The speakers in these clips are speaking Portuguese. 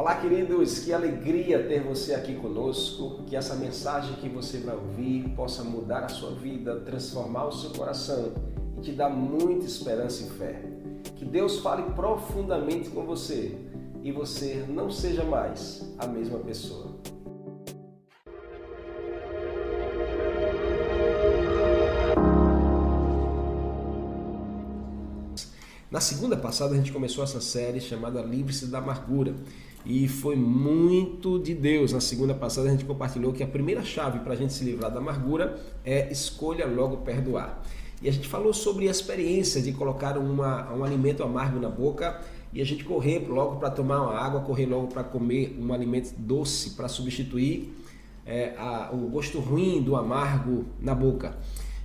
Olá, queridos, que alegria ter você aqui conosco. Que essa mensagem que você vai ouvir possa mudar a sua vida, transformar o seu coração e te dar muita esperança e fé. Que Deus fale profundamente com você e você não seja mais a mesma pessoa. Na segunda passada a gente começou essa série chamada Livre-se da Amargura e foi muito de Deus. Na segunda passada a gente compartilhou que a primeira chave para a gente se livrar da amargura é escolha logo perdoar. E a gente falou sobre a experiência de colocar uma, um alimento amargo na boca e a gente correr logo para tomar uma água, correr logo para comer um alimento doce para substituir é, a, o gosto ruim do amargo na boca.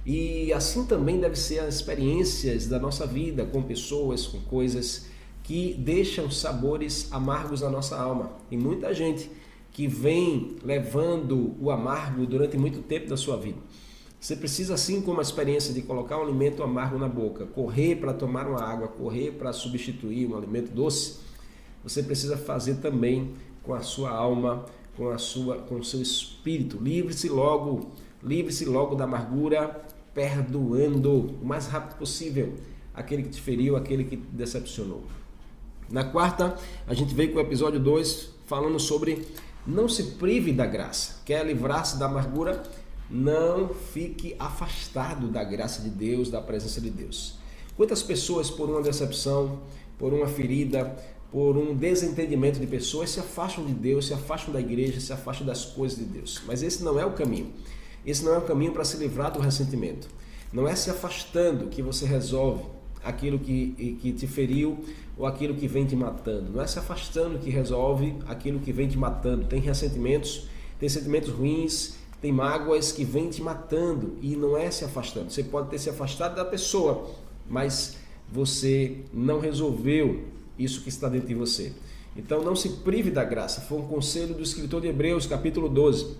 E assim também deve ser as experiências da nossa vida com pessoas, com coisas que deixam sabores amargos na nossa alma. E muita gente que vem levando o amargo durante muito tempo da sua vida. Você precisa, assim como a experiência de colocar um alimento amargo na boca, correr para tomar uma água, correr para substituir um alimento doce, você precisa fazer também com a sua alma, com a sua, com o seu espírito. Livre-se logo, livre-se logo da amargura, perdoando o mais rápido possível aquele que te feriu, aquele que te decepcionou. Na quarta, a gente veio com o episódio 2 falando sobre não se prive da graça. Quer livrar-se da amargura? Não fique afastado da graça de Deus, da presença de Deus. Quantas pessoas, por uma decepção, por uma ferida, por um desentendimento de pessoas, se afastam de Deus, se afastam da igreja, se afastam das coisas de Deus. Mas esse não é o caminho. Esse não é o caminho para se livrar do ressentimento. Não é se afastando que você resolve aquilo que, que te feriu ou aquilo que vem te matando. Não é se afastando que resolve aquilo que vem te matando. Tem ressentimentos, tem sentimentos ruins, tem mágoas que vêm te matando e não é se afastando. Você pode ter se afastado da pessoa, mas você não resolveu isso que está dentro de você. Então não se prive da graça. Foi um conselho do escritor de Hebreus, capítulo 12.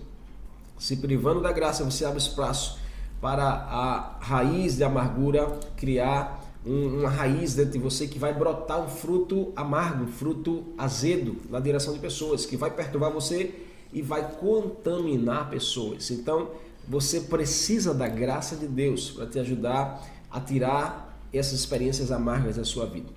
Se privando da graça, você abre espaço para a raiz de amargura criar um, uma raiz dentro de você que vai brotar um fruto amargo, um fruto azedo na direção de pessoas, que vai perturbar você e vai contaminar pessoas. Então, você precisa da graça de Deus para te ajudar a tirar essas experiências amargas da sua vida.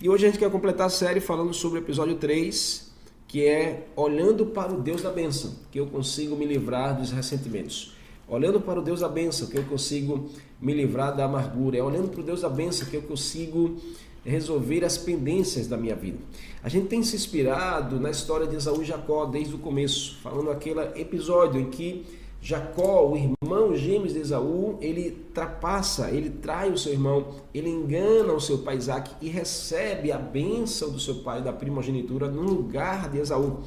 E hoje a gente quer completar a série falando sobre o episódio 3, que é olhando para o Deus da bênção, que eu consigo me livrar dos ressentimentos. Olhando para o Deus da bênção, que eu consigo me livrar da amargura. É olhando para o Deus da bênção que eu consigo resolver as pendências da minha vida. A gente tem se inspirado na história de Esaú e Jacó desde o começo, falando aquele episódio em que Jacó, o irmão gêmeo de Esaú, ele trapassa, ele trai o seu irmão, ele engana o seu pai Isaac e recebe a bênção do seu pai da primogenitura no lugar de Esaú.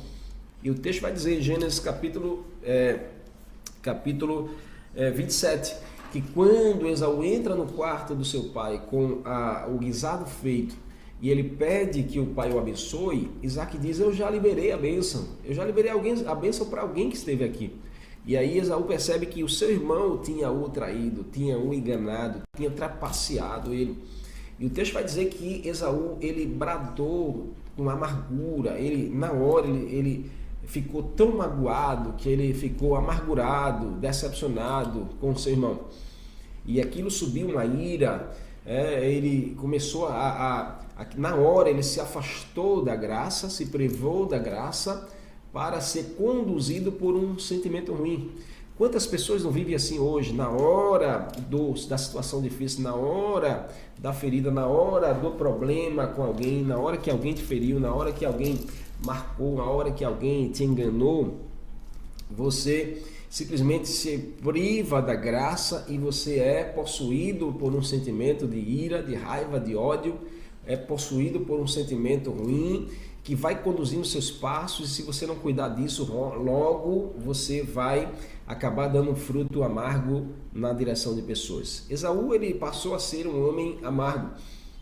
E o texto vai dizer em Gênesis capítulo, é, capítulo é, 27, que quando Esaú entra no quarto do seu pai com a, o guisado feito e ele pede que o pai o abençoe, Isaac diz: Eu já liberei a bênção, eu já liberei alguém, a bênção para alguém que esteve aqui. E aí Esaú percebe que o seu irmão tinha o traído, tinha o enganado, tinha trapaceado ele. E o texto vai dizer que Esaú ele bradou com amargura, ele na hora ele, ele ficou tão magoado que ele ficou amargurado, decepcionado com seu irmão. E aquilo subiu uma ira, é, ele começou a, a, a, na hora ele se afastou da graça, se privou da graça para ser conduzido por um sentimento ruim. Quantas pessoas não vivem assim hoje, na hora do, da situação difícil, na hora da ferida, na hora do problema com alguém, na hora que alguém te feriu, na hora que alguém marcou, na hora que alguém te enganou, você simplesmente se priva da graça e você é possuído por um sentimento de ira, de raiva, de ódio, é possuído por um sentimento ruim que vai conduzindo seus passos e se você não cuidar disso, logo você vai acabar dando um fruto amargo na direção de pessoas. Esaú ele passou a ser um homem amargo.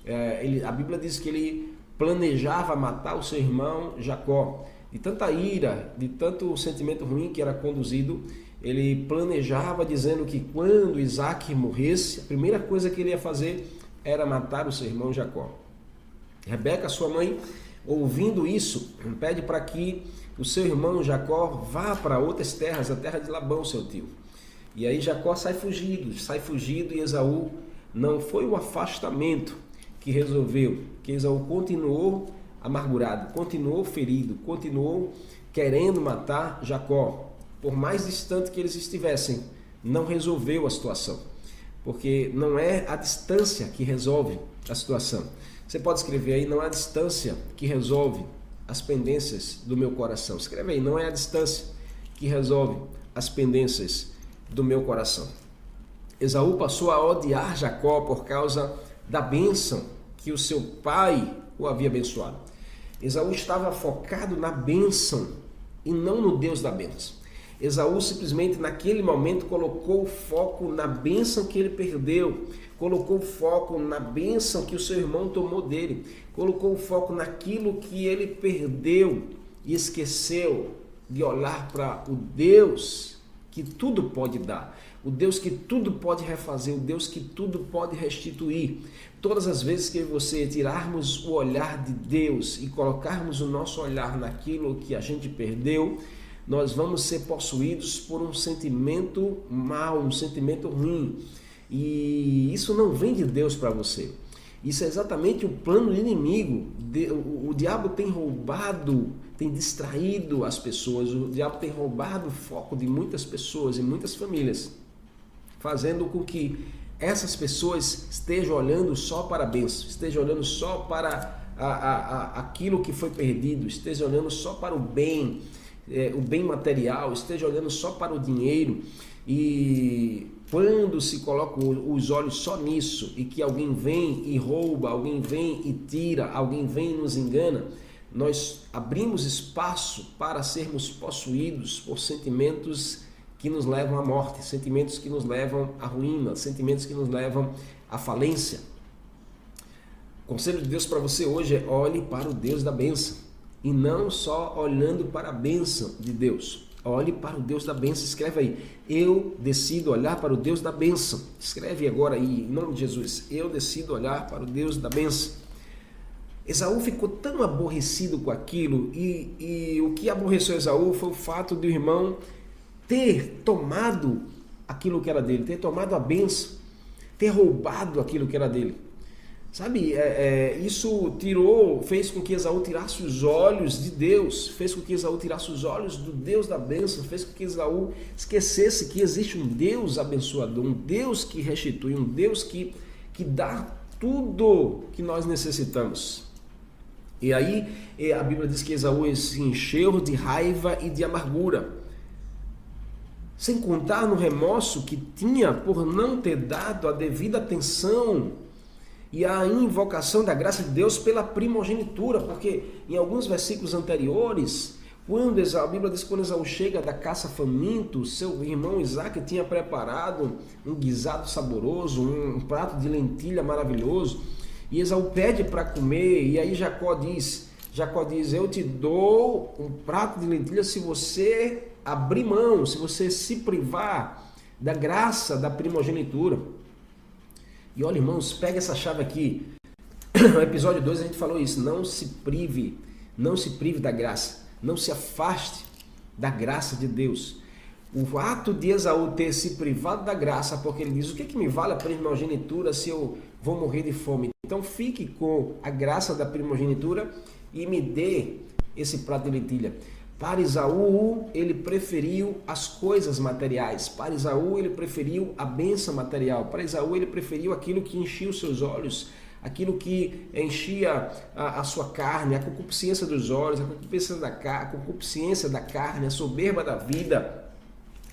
É, ele, a Bíblia diz que ele planejava matar o seu irmão Jacó. De tanta ira, de tanto sentimento ruim que era conduzido, ele planejava dizendo que quando Isaac morresse, a primeira coisa que ele ia fazer era matar o seu irmão Jacó. Rebeca, sua mãe, ouvindo isso, pede para que o seu irmão Jacó vá para outras terras, a terra de Labão, seu tio. E aí Jacó sai fugido, sai fugido e Esaú não foi o afastamento que resolveu, que Esaú continuou amargurado, continuou ferido, continuou querendo matar Jacó. Por mais distante que eles estivessem, não resolveu a situação. Porque não é a distância que resolve a situação. Você pode escrever aí, não é a distância que resolve as pendências do meu coração. Escreve aí, não é a distância que resolve as pendências do meu coração. Esaú passou a odiar Jacó por causa da bênção que o seu pai o havia abençoado. Esaú estava focado na bênção e não no Deus da bênção. Esaú simplesmente naquele momento colocou o foco na bênção que ele perdeu, colocou o foco na bênção que o seu irmão tomou dele, colocou o foco naquilo que ele perdeu e esqueceu de olhar para o Deus que tudo pode dar, o Deus que tudo pode refazer, o Deus que tudo pode restituir. Todas as vezes que você tirarmos o olhar de Deus e colocarmos o nosso olhar naquilo que a gente perdeu, nós vamos ser possuídos por um sentimento mal, um sentimento ruim. E isso não vem de Deus para você. Isso é exatamente o plano do inimigo. O diabo tem roubado, tem distraído as pessoas, o diabo tem roubado o foco de muitas pessoas e muitas famílias, fazendo com que essas pessoas estejam olhando só para a bênção, estejam olhando só para a, a, a, aquilo que foi perdido, estejam olhando só para o bem, é, o bem material, esteja olhando só para o dinheiro e quando se coloca os olhos só nisso e que alguém vem e rouba, alguém vem e tira, alguém vem e nos engana, nós abrimos espaço para sermos possuídos por sentimentos que nos levam à morte, sentimentos que nos levam à ruína, sentimentos que nos levam à falência. O conselho de Deus para você hoje é olhe para o Deus da bênção e não só olhando para a bênção de Deus. Olhe para o Deus da bênção, escreve aí. Eu decido olhar para o Deus da bênção. Escreve agora aí, em nome de Jesus. Eu decido olhar para o Deus da bênção. Esaú ficou tão aborrecido com aquilo, e, e o que aborreceu Esaú foi o fato de o irmão ter tomado aquilo que era dele, ter tomado a bênção, ter roubado aquilo que era dele. Sabe, é, é, isso tirou, fez com que Esaú tirasse os olhos de Deus, fez com que Esaú tirasse os olhos do Deus da bênção, fez com que Esaú esquecesse que existe um Deus abençoador, um Deus que restitui, um Deus que, que dá tudo que nós necessitamos. E aí é, a Bíblia diz que Esaú se encheu de raiva e de amargura. Sem contar no remorso que tinha por não ter dado a devida atenção e a invocação da graça de Deus pela primogenitura, porque em alguns versículos anteriores, quando a Bíblia diz que quando Esaú chega da caça faminto, seu irmão Isaac tinha preparado um guisado saboroso, um prato de lentilha maravilhoso, e Esaú pede para comer, e aí Jacó diz, Jacó diz, eu te dou um prato de lentilha se você abrir mão, se você se privar da graça da primogenitura. E olha, irmãos, pega essa chave aqui. No episódio 2 a gente falou isso. Não se prive, não se prive da graça. Não se afaste da graça de Deus. O ato de Esaú ter se privado da graça, porque ele diz: O que, é que me vale a primogenitura se eu vou morrer de fome? Então fique com a graça da primogenitura e me dê esse prato de lentilha. Para Isaú, ele preferiu as coisas materiais. Para Isaú, ele preferiu a benção material. Para Isaú, ele preferiu aquilo que enchia os seus olhos, aquilo que enchia a, a sua carne, a concupiscência dos olhos, a concupiscência da, a concupiscência da carne, a soberba da vida.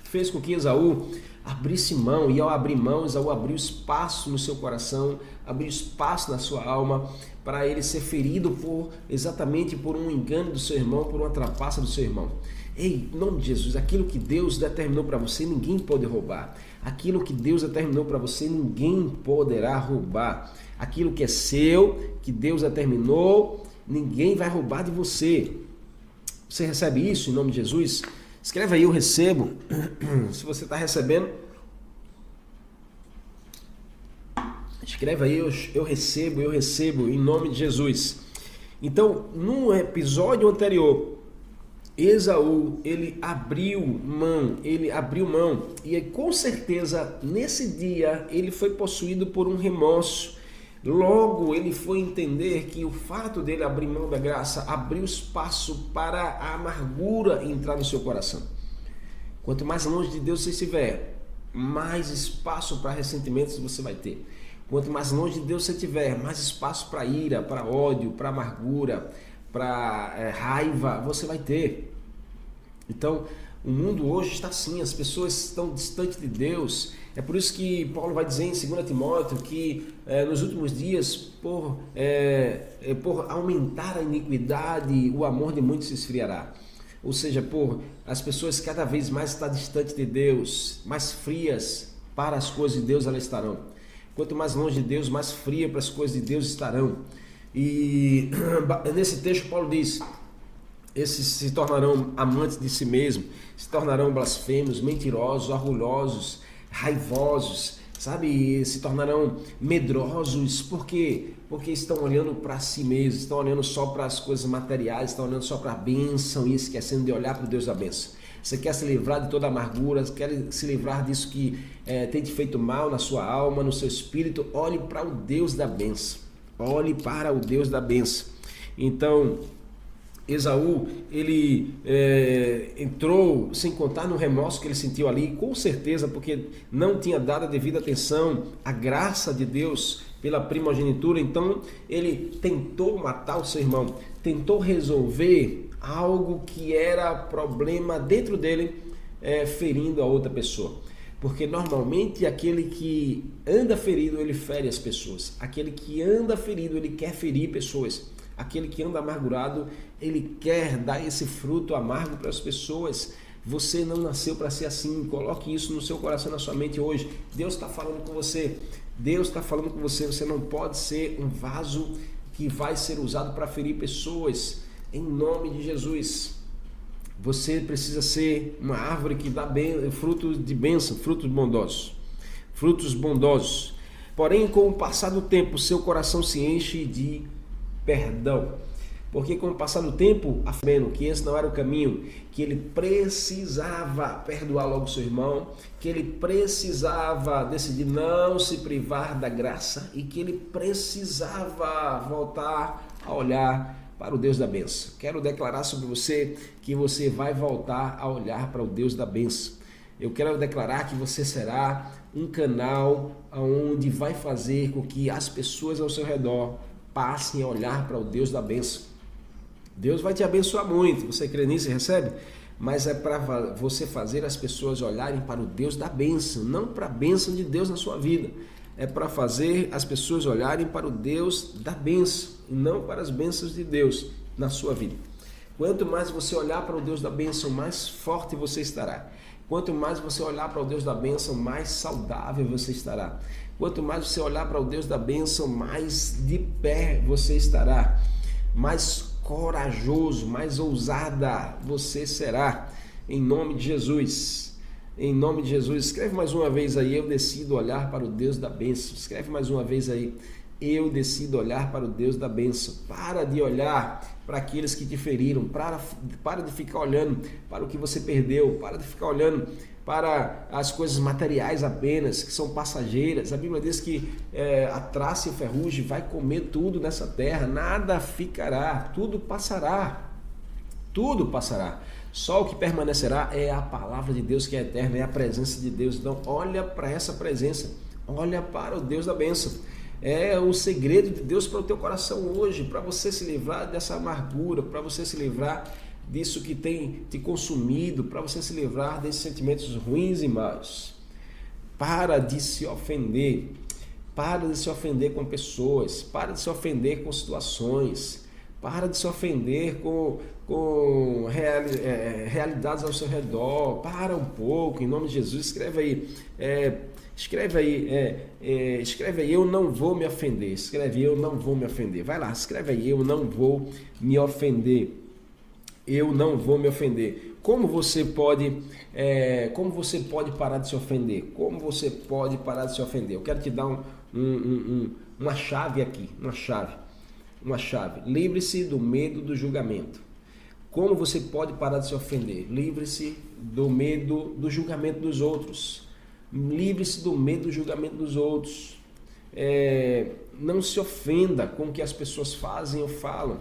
Fez com que Esaú abrisse mão, e ao abrir mão, Esaú abriu espaço no seu coração, abriu espaço na sua alma para ele ser ferido por exatamente por um engano do seu irmão, por uma trapaça do seu irmão. Ei, em nome de Jesus, aquilo que Deus determinou para você, ninguém pode roubar. Aquilo que Deus determinou para você, ninguém poderá roubar. Aquilo que é seu, que Deus determinou, ninguém vai roubar de você. Você recebe isso em nome de Jesus? Escreve aí, eu recebo. Se você está recebendo, escreve aí, eu, eu recebo, eu recebo, em nome de Jesus. Então, no episódio anterior, Esaú, ele abriu mão, ele abriu mão, e com certeza nesse dia ele foi possuído por um remorso. Logo ele foi entender que o fato dele abrir mão da graça abriu espaço para a amargura entrar no seu coração. Quanto mais longe de Deus você estiver, mais espaço para ressentimentos você vai ter. Quanto mais longe de Deus você estiver, mais espaço para ira, para ódio, para amargura, para é, raiva você vai ter. Então, o mundo hoje está assim, as pessoas estão distantes de Deus. É por isso que Paulo vai dizer em 2 Timóteo que é, nos últimos dias, por, é, é, por aumentar a iniquidade, o amor de muitos se esfriará. Ou seja, por as pessoas cada vez mais estar distantes de Deus, mais frias para as coisas de Deus elas estarão. Quanto mais longe de Deus, mais fria para as coisas de Deus estarão. E nesse texto Paulo diz: esses se tornarão amantes de si mesmos, se tornarão blasfêmios, mentirosos, orgulhosos, raivosos, sabe? Se tornarão medrosos, por quê? Porque estão olhando para si mesmos, estão olhando só para as coisas materiais, estão olhando só para a bênção e esquecendo de olhar para o Deus da bênção. Você quer se livrar de toda amargura, quer se livrar disso que é, tem te feito mal na sua alma, no seu espírito, olhe para o Deus da bênção. Olhe para o Deus da bênção. Então, Esaú, ele é, entrou sem contar no remorso que ele sentiu ali, com certeza, porque não tinha dado a devida atenção à graça de Deus pela primogenitura. Então, ele tentou matar o seu irmão, tentou resolver algo que era problema dentro dele, é, ferindo a outra pessoa. Porque normalmente aquele que anda ferido, ele fere as pessoas. Aquele que anda ferido, ele quer ferir pessoas. Aquele que anda amargurado, ele quer dar esse fruto amargo para as pessoas. Você não nasceu para ser assim. Coloque isso no seu coração, na sua mente hoje. Deus está falando com você. Deus está falando com você. Você não pode ser um vaso que vai ser usado para ferir pessoas. Em nome de Jesus. Você precisa ser uma árvore que dá bem, frutos de bênção, frutos bondosos. Frutos bondosos. Porém, com o passar do tempo, seu coração se enche de perdão. Porque com o passar do tempo, afirmando que esse não era o caminho, que ele precisava perdoar logo seu irmão, que ele precisava decidir não se privar da graça e que ele precisava voltar a olhar para o Deus da benção. Quero declarar sobre você que você vai voltar a olhar para o Deus da benção. Eu quero declarar que você será um canal onde vai fazer com que as pessoas ao seu redor passem a olhar para o Deus da benção. Deus vai te abençoar muito. Você crê nisso e recebe? Mas é para você fazer as pessoas olharem para o Deus da benção, não para a benção de Deus na sua vida é para fazer as pessoas olharem para o Deus da benção e não para as bênçãos de Deus na sua vida. Quanto mais você olhar para o Deus da bênção, mais forte você estará. Quanto mais você olhar para o Deus da bênção, mais saudável você estará. Quanto mais você olhar para o Deus da bênção, mais de pé você estará. Mais corajoso, mais ousada você será. Em nome de Jesus. Em nome de Jesus, escreve mais uma vez aí, eu decido olhar para o Deus da bênção. Escreve mais uma vez aí, eu decido olhar para o Deus da bênção. Para de olhar para aqueles que te feriram, para, para de ficar olhando para o que você perdeu, para de ficar olhando para as coisas materiais apenas, que são passageiras. A Bíblia diz que é, a traça e o ferrugem vai comer tudo nessa terra, nada ficará, tudo passará. Tudo passará. Só o que permanecerá é a palavra de Deus que é eterna, é a presença de Deus. Então, olha para essa presença, olha para o Deus da bênção. É o segredo de Deus para o teu coração hoje, para você se livrar dessa amargura, para você se livrar disso que tem te consumido, para você se livrar desses sentimentos ruins e maus. Para de se ofender, para de se ofender com pessoas, para de se ofender com situações. Para de se ofender com, com real, é, realidades ao seu redor. Para um pouco, em nome de Jesus. Escreve aí. É, escreve aí. É, é, escreve aí, eu não vou me ofender. Escreve, eu não vou me ofender. Vai lá, escreve aí, eu não vou me ofender. Eu não vou me ofender. Como você pode, é, como você pode parar de se ofender? Como você pode parar de se ofender? Eu quero te dar um, um, um, uma chave aqui, uma chave. uma chave. Livre-se do medo do julgamento. Como você pode parar de se ofender? Livre-se do medo do julgamento dos outros. Livre-se do medo do julgamento dos outros. É, não se ofenda com o que as pessoas fazem ou falam.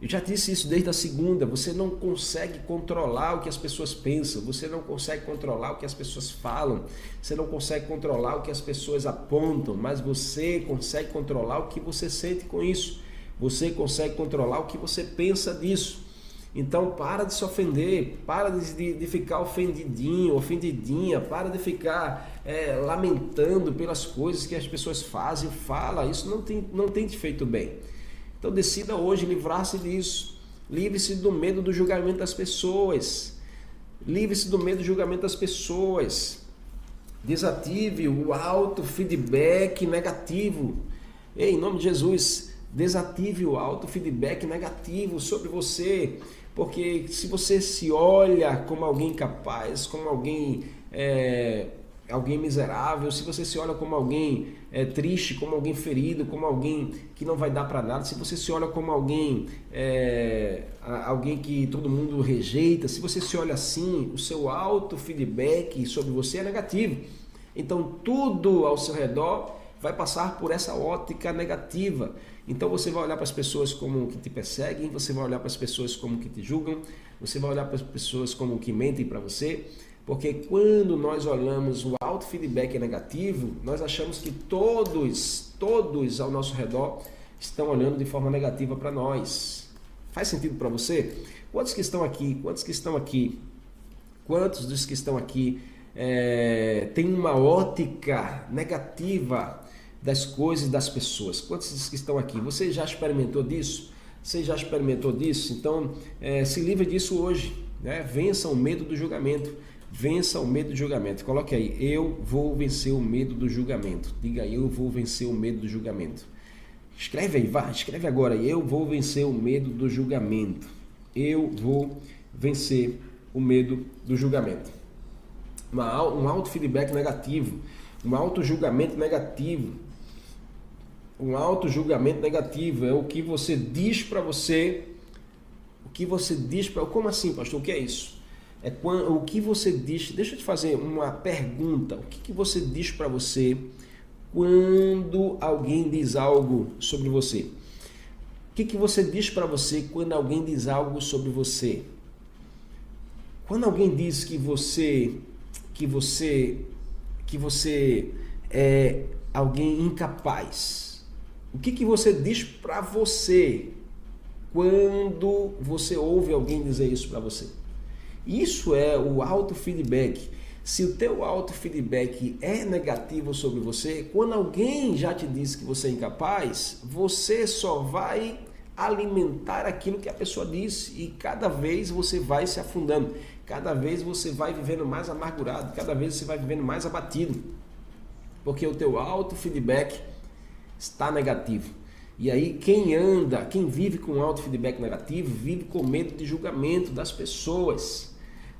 Eu já disse isso desde a segunda. Você não consegue controlar o que as pessoas pensam, você não consegue controlar o que as pessoas falam, você não consegue controlar o que as pessoas apontam, mas você consegue controlar o que você sente com isso. Você consegue controlar o que você pensa disso. Então para de se ofender, para de, de ficar ofendidinho, ofendidinha, para de ficar é, lamentando pelas coisas que as pessoas fazem, fala. Isso não tem, não tem te feito bem. Então decida hoje livrar-se disso. Livre-se do medo do julgamento das pessoas. Livre-se do medo do julgamento das pessoas. Desative o auto feedback negativo. Ei, em nome de Jesus, desative o auto feedback negativo sobre você. Porque se você se olha como alguém capaz, como alguém é, alguém miserável, se você se olha como alguém é, triste, como alguém ferido, como alguém que não vai dar para nada, se você se olha como alguém é, alguém que todo mundo rejeita, se você se olha assim, o seu auto feedback sobre você é negativo. Então tudo ao seu redor vai passar por essa ótica negativa. Então você vai olhar para as pessoas como que te perseguem, você vai olhar para as pessoas como que te julgam, você vai olhar para as pessoas como que mentem para você porque quando nós olhamos o auto feedback negativo, nós achamos que todos, todos ao nosso redor estão olhando de forma negativa para nós. Faz sentido para você? Quantos que estão aqui? Quantos que estão aqui? Quantos dos que estão aqui é, têm uma ótica negativa das coisas das pessoas? Quantos que estão aqui? Você já experimentou disso? Você já experimentou disso? Então, é, se livre disso hoje. Né? Vença o medo do julgamento. Vença o medo do julgamento. Coloque aí, eu vou vencer o medo do julgamento. Diga aí, eu vou vencer o medo do julgamento. Escreve aí, vá, escreve agora. Eu vou vencer o medo do julgamento. Eu vou vencer o medo do julgamento. Uma, um auto feedback negativo, um auto julgamento negativo. Um auto julgamento negativo é o que você diz para você, o que você diz para. Como assim, pastor? O que é isso? é quando, o que você diz. Deixa eu te fazer uma pergunta. O que, que você diz para você quando alguém diz algo sobre você? O que, que você diz para você quando alguém diz algo sobre você? Quando alguém diz que você que você que você é alguém incapaz, o que, que você diz para você quando você ouve alguém dizer isso para você? Isso é o auto-feedback. Se o teu auto-feedback é negativo sobre você, quando alguém já te disse que você é incapaz, você só vai alimentar aquilo que a pessoa disse e cada vez você vai se afundando, cada vez você vai vivendo mais amargurado, cada vez você vai vivendo mais abatido, porque o teu auto-feedback está negativo. E aí quem anda, quem vive com auto-feedback negativo, vive com medo de julgamento das pessoas.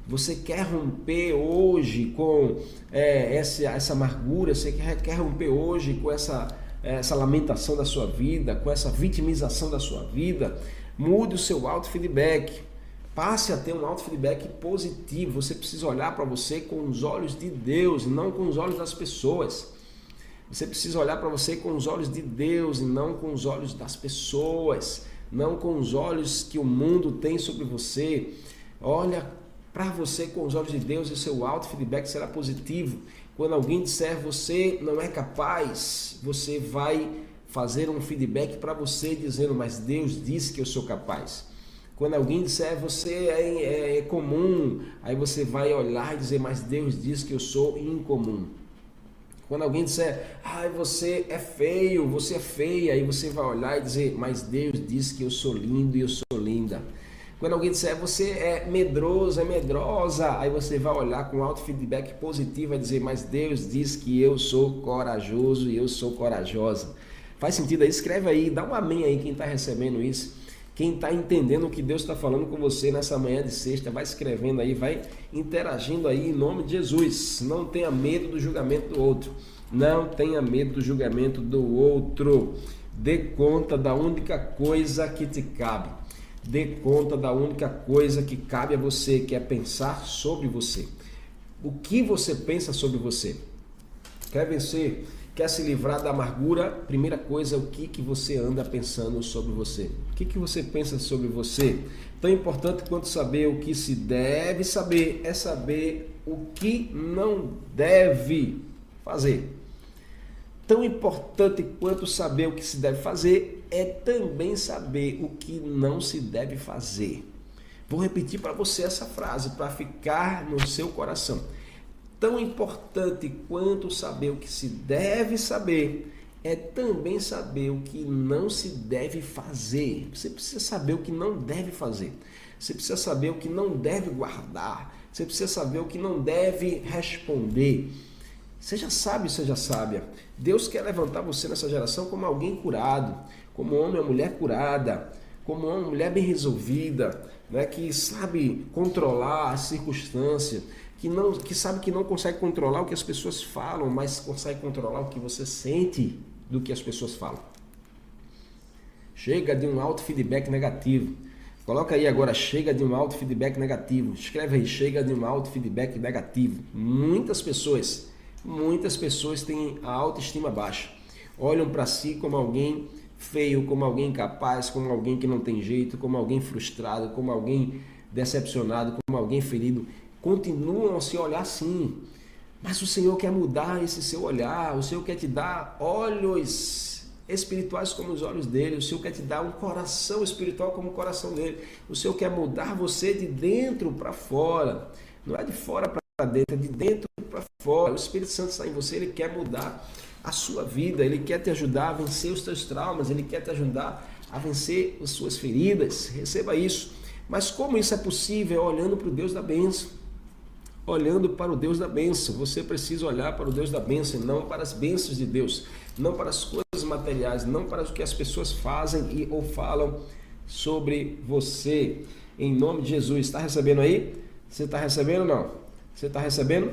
Você quer romper hoje com é, essa, essa amargura, você quer, quer romper hoje com essa, essa lamentação da sua vida, com essa vitimização da sua vida. Mude o seu auto-feedback. Passe a ter um auto-feedback positivo. Você precisa olhar para você com os olhos de Deus, não com os olhos das pessoas. Você precisa olhar para você com os olhos de Deus e não com os olhos das pessoas, não com os olhos que o mundo tem sobre você. Olha para você com os olhos de Deus e seu alto feedback será positivo. Quando alguém disser você não é capaz, você vai fazer um feedback para você dizendo, mas Deus disse que eu sou capaz. Quando alguém disser você é, é, é, comum, aí você vai olhar e dizer, mas Deus diz que eu sou incomum. Quando alguém disser, ai, você é feio, você é feia, aí você vai olhar e dizer, mas Deus diz que eu sou lindo e eu sou linda. Quando alguém disser você é medroso, é medrosa, aí você vai olhar com alto feedback positivo e dizer, mas Deus diz que eu sou corajoso e eu sou corajosa. Faz sentido aí? Escreve aí, dá um amém aí quem está recebendo isso. Quem está entendendo o que Deus está falando com você nessa manhã de sexta, vai escrevendo aí, vai interagindo aí em nome de Jesus. Não tenha medo do julgamento do outro. Não tenha medo do julgamento do outro. Dê conta da única coisa que te cabe. Dê conta da única coisa que cabe a você, que é pensar sobre você. O que você pensa sobre você? Quer vencer? Quer se livrar da amargura? Primeira coisa, o que, que você anda pensando sobre você? O que, que você pensa sobre você? Tão importante quanto saber o que se deve saber é saber o que não deve fazer. Tão importante quanto saber o que se deve fazer é também saber o que não se deve fazer. Vou repetir para você essa frase para ficar no seu coração. Tão importante quanto saber o que se deve saber é também saber o que não se deve fazer. Você precisa saber o que não deve fazer. Você precisa saber o que não deve guardar. Você precisa saber o que não deve responder. Seja sábio, seja sábia. Deus quer levantar você nessa geração como alguém curado, como homem ou mulher curada, como uma mulher bem resolvida, né, que sabe controlar a circunstância, que, não, que sabe que não consegue controlar o que as pessoas falam, mas consegue controlar o que você sente do que as pessoas falam. Chega de um alto feedback negativo. Coloca aí agora, chega de um alto feedback negativo. Escreve aí, chega de um alto feedback negativo. Muitas pessoas, muitas pessoas têm a autoestima baixa. Olham para si como alguém feio, como alguém incapaz, como alguém que não tem jeito, como alguém frustrado, como alguém decepcionado, como alguém ferido. Continuam a se olhar assim. Mas o Senhor quer mudar esse seu olhar, o Senhor quer te dar olhos espirituais como os olhos dele, o Senhor quer te dar um coração espiritual como o coração dele. O Senhor quer mudar você de dentro para fora. Não é de fora para dentro, é de dentro para fora. O Espírito Santo está em você, ele quer mudar a sua vida, ele quer te ajudar a vencer os teus traumas, ele quer te ajudar a vencer as suas feridas. Receba isso. Mas como isso é possível? Olhando para o Deus da bênção. Olhando para o Deus da bênção. Você precisa olhar para o Deus da bênção, não para as bênçãos de Deus, não para as coisas materiais, não para o que as pessoas fazem e ou falam sobre você. Em nome de Jesus. Está recebendo aí? Você está recebendo ou não? Você está recebendo?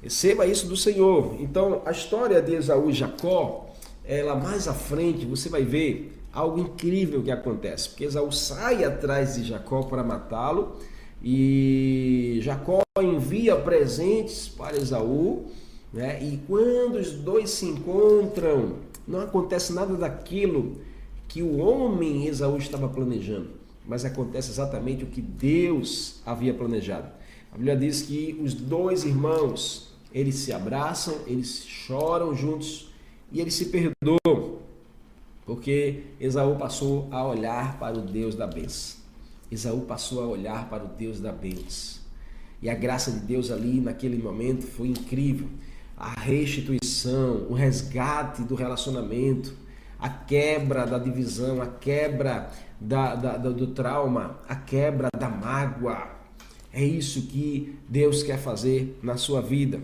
Receba isso do Senhor. Então, a história de Esaú e Jacó, ela mais à frente, você vai ver algo incrível que acontece. Porque Esaú sai atrás de Jacó para matá-lo e Jacó envia presentes para Esaú. Né? E quando os dois se encontram, não acontece nada daquilo que o homem Esaú estava planejando, mas acontece exatamente o que Deus havia planejado. A Bíblia diz que os dois irmãos eles se abraçam, eles choram juntos e eles se perdoam, porque Esaú passou a olhar para o Deus da bênção. Esaú passou a olhar para o Deus da bênção. E a graça de Deus ali naquele momento foi incrível. A restituição, o resgate do relacionamento, a quebra da divisão, a quebra da, da, do trauma, a quebra da mágoa. É isso que Deus quer fazer na sua vida.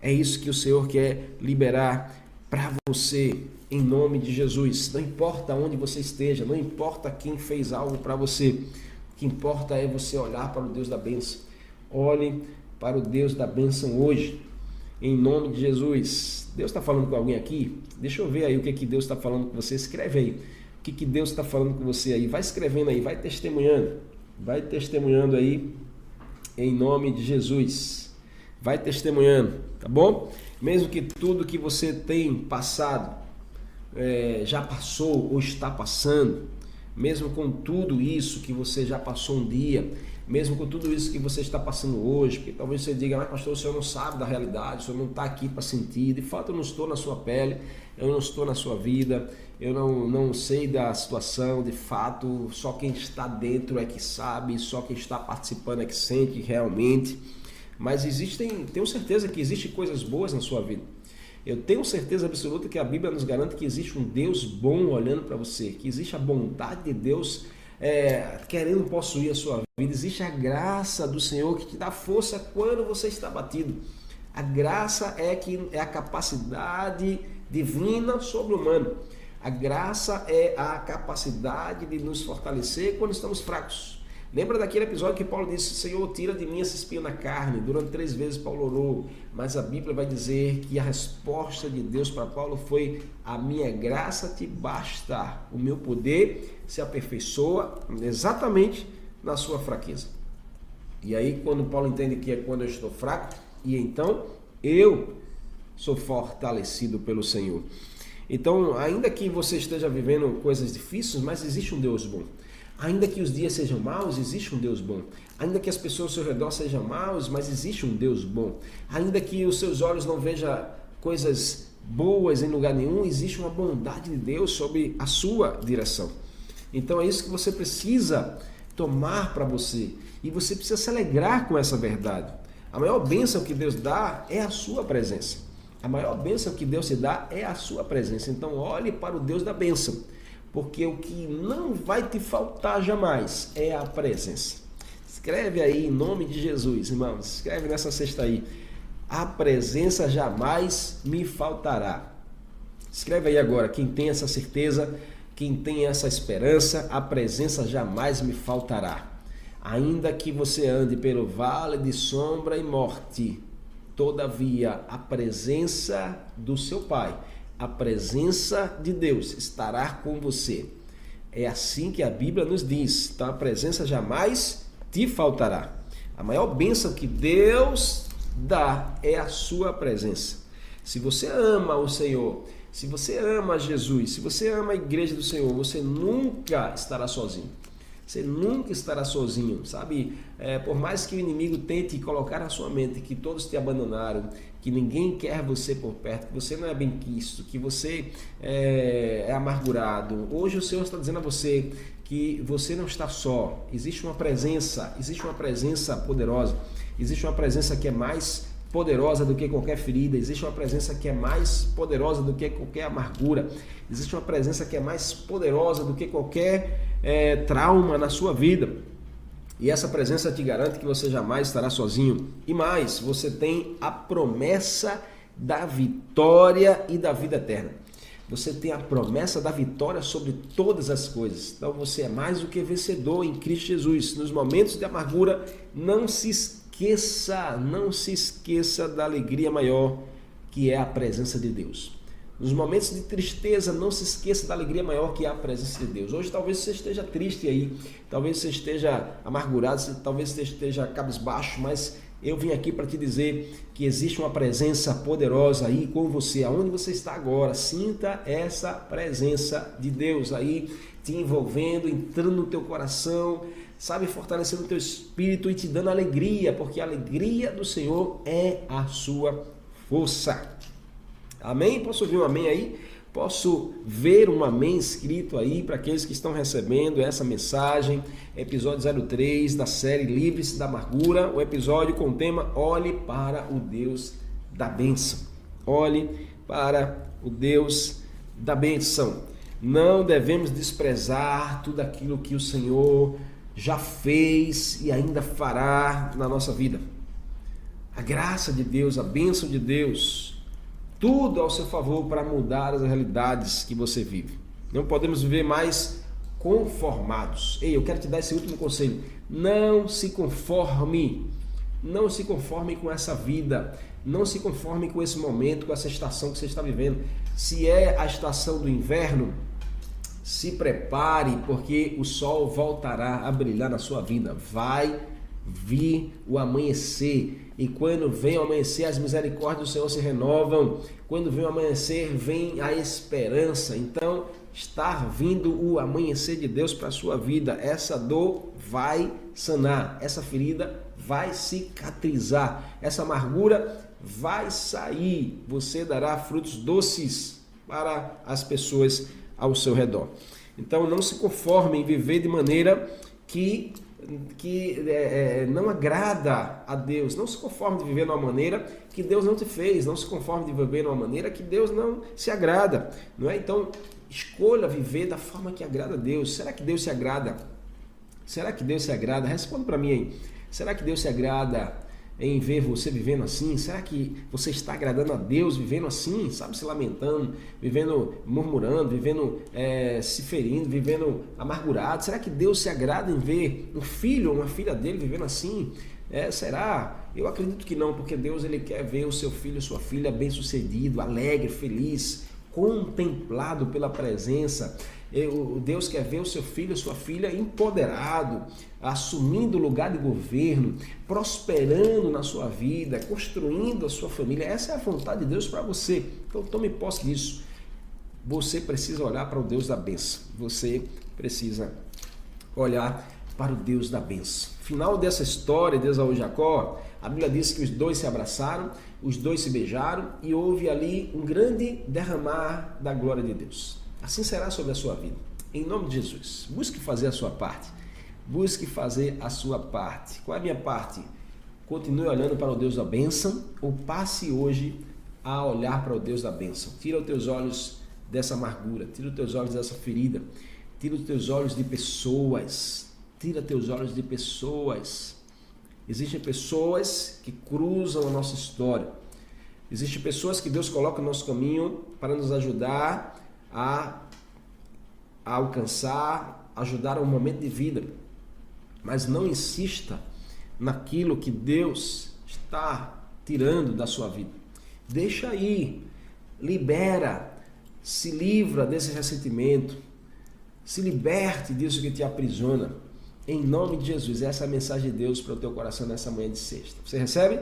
É isso que o Senhor quer liberar para você, em nome de Jesus. Não importa onde você esteja, não importa quem fez algo para você, que importa é você olhar para o Deus da bênção. Olhe para o Deus da bênção hoje, em nome de Jesus. Deus está falando com alguém aqui? Deixa eu ver aí o que, que Deus está falando com você. Escreve aí. O que, que Deus está falando com você aí? Vai escrevendo aí, vai testemunhando. Vai testemunhando aí, em nome de Jesus vai testemunhando, tá bom? Mesmo que tudo que você tem passado, é, já passou ou está passando, mesmo com tudo isso que você já passou um dia, mesmo com tudo isso que você está passando hoje, porque talvez você diga, mas pastor, o senhor não sabe da realidade, o senhor não está aqui para sentir, de fato eu não estou na sua pele, eu não estou na sua vida, eu não, não sei da situação, de fato, só quem está dentro é que sabe, só quem está participando é que sente realmente. Mas existem, tenho certeza que existem coisas boas na sua vida. Eu tenho certeza absoluta que a Bíblia nos garante que existe um Deus bom olhando para você, que existe a bondade de Deus é, querendo possuir a sua vida. Existe a graça do Senhor que te dá força quando você está batido. A graça é que é a capacidade divina sobre o humano. A graça é a capacidade de nos fortalecer quando estamos fracos. Lembra daquele episódio que Paulo disse: Senhor, tira de mim essa espinha na carne? Durante três vezes Paulo orou, mas a Bíblia vai dizer que a resposta de Deus para Paulo foi: A minha graça te basta, o meu poder se aperfeiçoa exatamente na sua fraqueza. E aí, quando Paulo entende que é quando eu estou fraco, e então eu sou fortalecido pelo Senhor. Então, ainda que você esteja vivendo coisas difíceis, mas existe um Deus bom. Ainda que os dias sejam maus, existe um Deus bom. Ainda que as pessoas ao seu redor sejam maus, mas existe um Deus bom. Ainda que os seus olhos não vejam coisas boas em lugar nenhum, existe uma bondade de Deus sobre a sua direção. Então é isso que você precisa tomar para você. E você precisa se alegrar com essa verdade. A maior bênção que Deus dá é a sua presença. A maior bênção que Deus te dá é a sua presença. Então olhe para o Deus da bênção porque o que não vai te faltar jamais é a presença. Escreve aí em nome de Jesus, irmãos. Escreve nessa cesta aí. A presença jamais me faltará. Escreve aí agora, quem tem essa certeza, quem tem essa esperança, a presença jamais me faltará. Ainda que você ande pelo vale de sombra e morte, todavia a presença do seu Pai a presença de Deus estará com você. É assim que a Bíblia nos diz. Então a presença jamais te faltará. A maior bênção que Deus dá é a sua presença. Se você ama o Senhor, se você ama Jesus, se você ama a igreja do Senhor, você nunca estará sozinho. Você nunca estará sozinho, sabe? É, por mais que o inimigo tente colocar na sua mente que todos te abandonaram, que ninguém quer você por perto, que você não é bem quisto, que você é, é amargurado. Hoje o Senhor está dizendo a você que você não está só. Existe uma presença, existe uma presença poderosa, existe uma presença que é mais poderosa do que qualquer ferida, existe uma presença que é mais poderosa do que qualquer amargura, existe uma presença que é mais poderosa do que qualquer é, trauma na sua vida. E essa presença te garante que você jamais estará sozinho. E mais, você tem a promessa da vitória e da vida eterna. Você tem a promessa da vitória sobre todas as coisas. Então você é mais do que vencedor em Cristo Jesus. Nos momentos de amargura, não se esqueça, não se esqueça da alegria maior que é a presença de Deus. Nos momentos de tristeza, não se esqueça da alegria maior que é a presença de Deus. Hoje talvez você esteja triste aí, talvez você esteja amargurado, talvez você esteja cabisbaixo, mas eu vim aqui para te dizer que existe uma presença poderosa aí com você, aonde você está agora. Sinta essa presença de Deus aí te envolvendo, entrando no teu coração, sabe, fortalecendo o teu espírito e te dando alegria, porque a alegria do Senhor é a sua força. Amém? Posso ouvir um amém aí? Posso ver um amém escrito aí para aqueles que estão recebendo essa mensagem, episódio 03 da série Livre-se da Amargura, o episódio com o tema Olhe para o Deus da Bênção. Olhe para o Deus da Bênção. Não devemos desprezar tudo aquilo que o Senhor já fez e ainda fará na nossa vida. A graça de Deus, a bênção de Deus, tudo ao seu favor para mudar as realidades que você vive. Não podemos viver mais conformados. Ei, eu quero te dar esse último conselho. Não se conforme. Não se conforme com essa vida. Não se conforme com esse momento, com essa estação que você está vivendo. Se é a estação do inverno, se prepare, porque o sol voltará a brilhar na sua vida. Vai vir o amanhecer e quando vem o amanhecer, as misericórdias do Senhor se renovam. Quando vem o amanhecer, vem a esperança. Então, está vindo o amanhecer de Deus para a sua vida. Essa dor vai sanar, essa ferida vai cicatrizar, essa amargura vai sair. Você dará frutos doces para as pessoas ao seu redor. Então, não se conforme em viver de maneira que que é, é, não agrada a Deus. Não se conforme de viver de uma maneira que Deus não te fez. Não se conforme de viver de uma maneira que Deus não se agrada. Não é? Então, escolha viver da forma que agrada a Deus. Será que Deus se agrada? Será que Deus se agrada? Responda para mim aí. Será que Deus se agrada em ver você vivendo assim? Será que você está agradando a Deus vivendo assim, sabe, se lamentando, vivendo murmurando, vivendo é, se ferindo, vivendo amargurado? Será que Deus se agrada em ver um filho ou uma filha dele vivendo assim? É, será? Eu acredito que não, porque Deus ele quer ver o seu filho, sua filha bem sucedido, alegre, feliz, contemplado pela presença. Deus quer ver o seu filho, sua filha empoderado, assumindo o lugar de governo, prosperando na sua vida, construindo a sua família. Essa é a vontade de Deus para você. Então tome posse disso. Você precisa olhar para o Deus da bênção. Você precisa olhar para o Deus da bênção. Final dessa história de Esaú e Jacó, a Bíblia diz que os dois se abraçaram, os dois se beijaram e houve ali um grande derramar da glória de Deus. Assim será sobre a sua vida. Em nome de Jesus, busque fazer a sua parte. Busque fazer a sua parte. Qual é a minha parte? Continue olhando para o Deus da bênção ou passe hoje a olhar para o Deus da bênção. Tira os teus olhos dessa amargura, tira os teus olhos dessa ferida, tira os teus olhos de pessoas, tira teus olhos de pessoas. Existem pessoas que cruzam a nossa história. Existem pessoas que Deus coloca no nosso caminho para nos ajudar a, a alcançar, ajudar um momento de vida. Mas não insista naquilo que Deus está tirando da sua vida. Deixa aí, libera, se livra desse ressentimento, se liberte disso que te aprisiona. Em nome de Jesus, essa é a mensagem de Deus para o teu coração nessa manhã de sexta. Você recebe?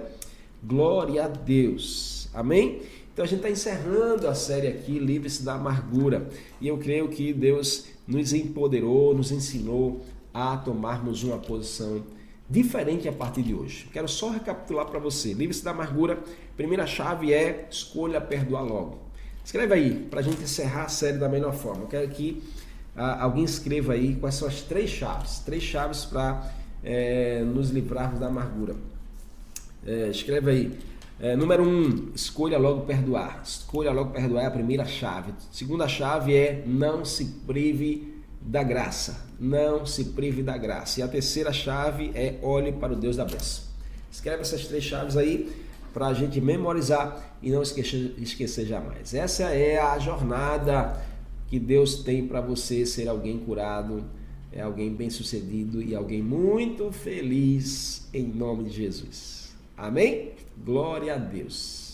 Glória a Deus. Amém? Então a gente está encerrando a série aqui, Livre-se da Amargura. E eu creio que Deus nos empoderou, nos ensinou a tomarmos uma posição diferente a partir de hoje. Quero só recapitular para você. Livre-se da amargura. Primeira chave é escolha perdoar logo. Escreve aí para a gente encerrar a série da melhor forma. Eu quero que ah, alguém escreva aí quais são as três chaves. Três chaves para é, nos livrarmos da amargura. É, escreve aí. É, número um, escolha logo perdoar. Escolha logo perdoar é a primeira chave. Segunda chave é não se prive da graça. Não se prive da graça. E a terceira chave é olhe para o Deus da bênção. Escreve essas três chaves aí para a gente memorizar e não esquecer, esquecer jamais. Essa é a jornada que Deus tem para você ser alguém curado, é alguém bem sucedido e alguém muito feliz em nome de Jesus. Amém? Glória a Deus.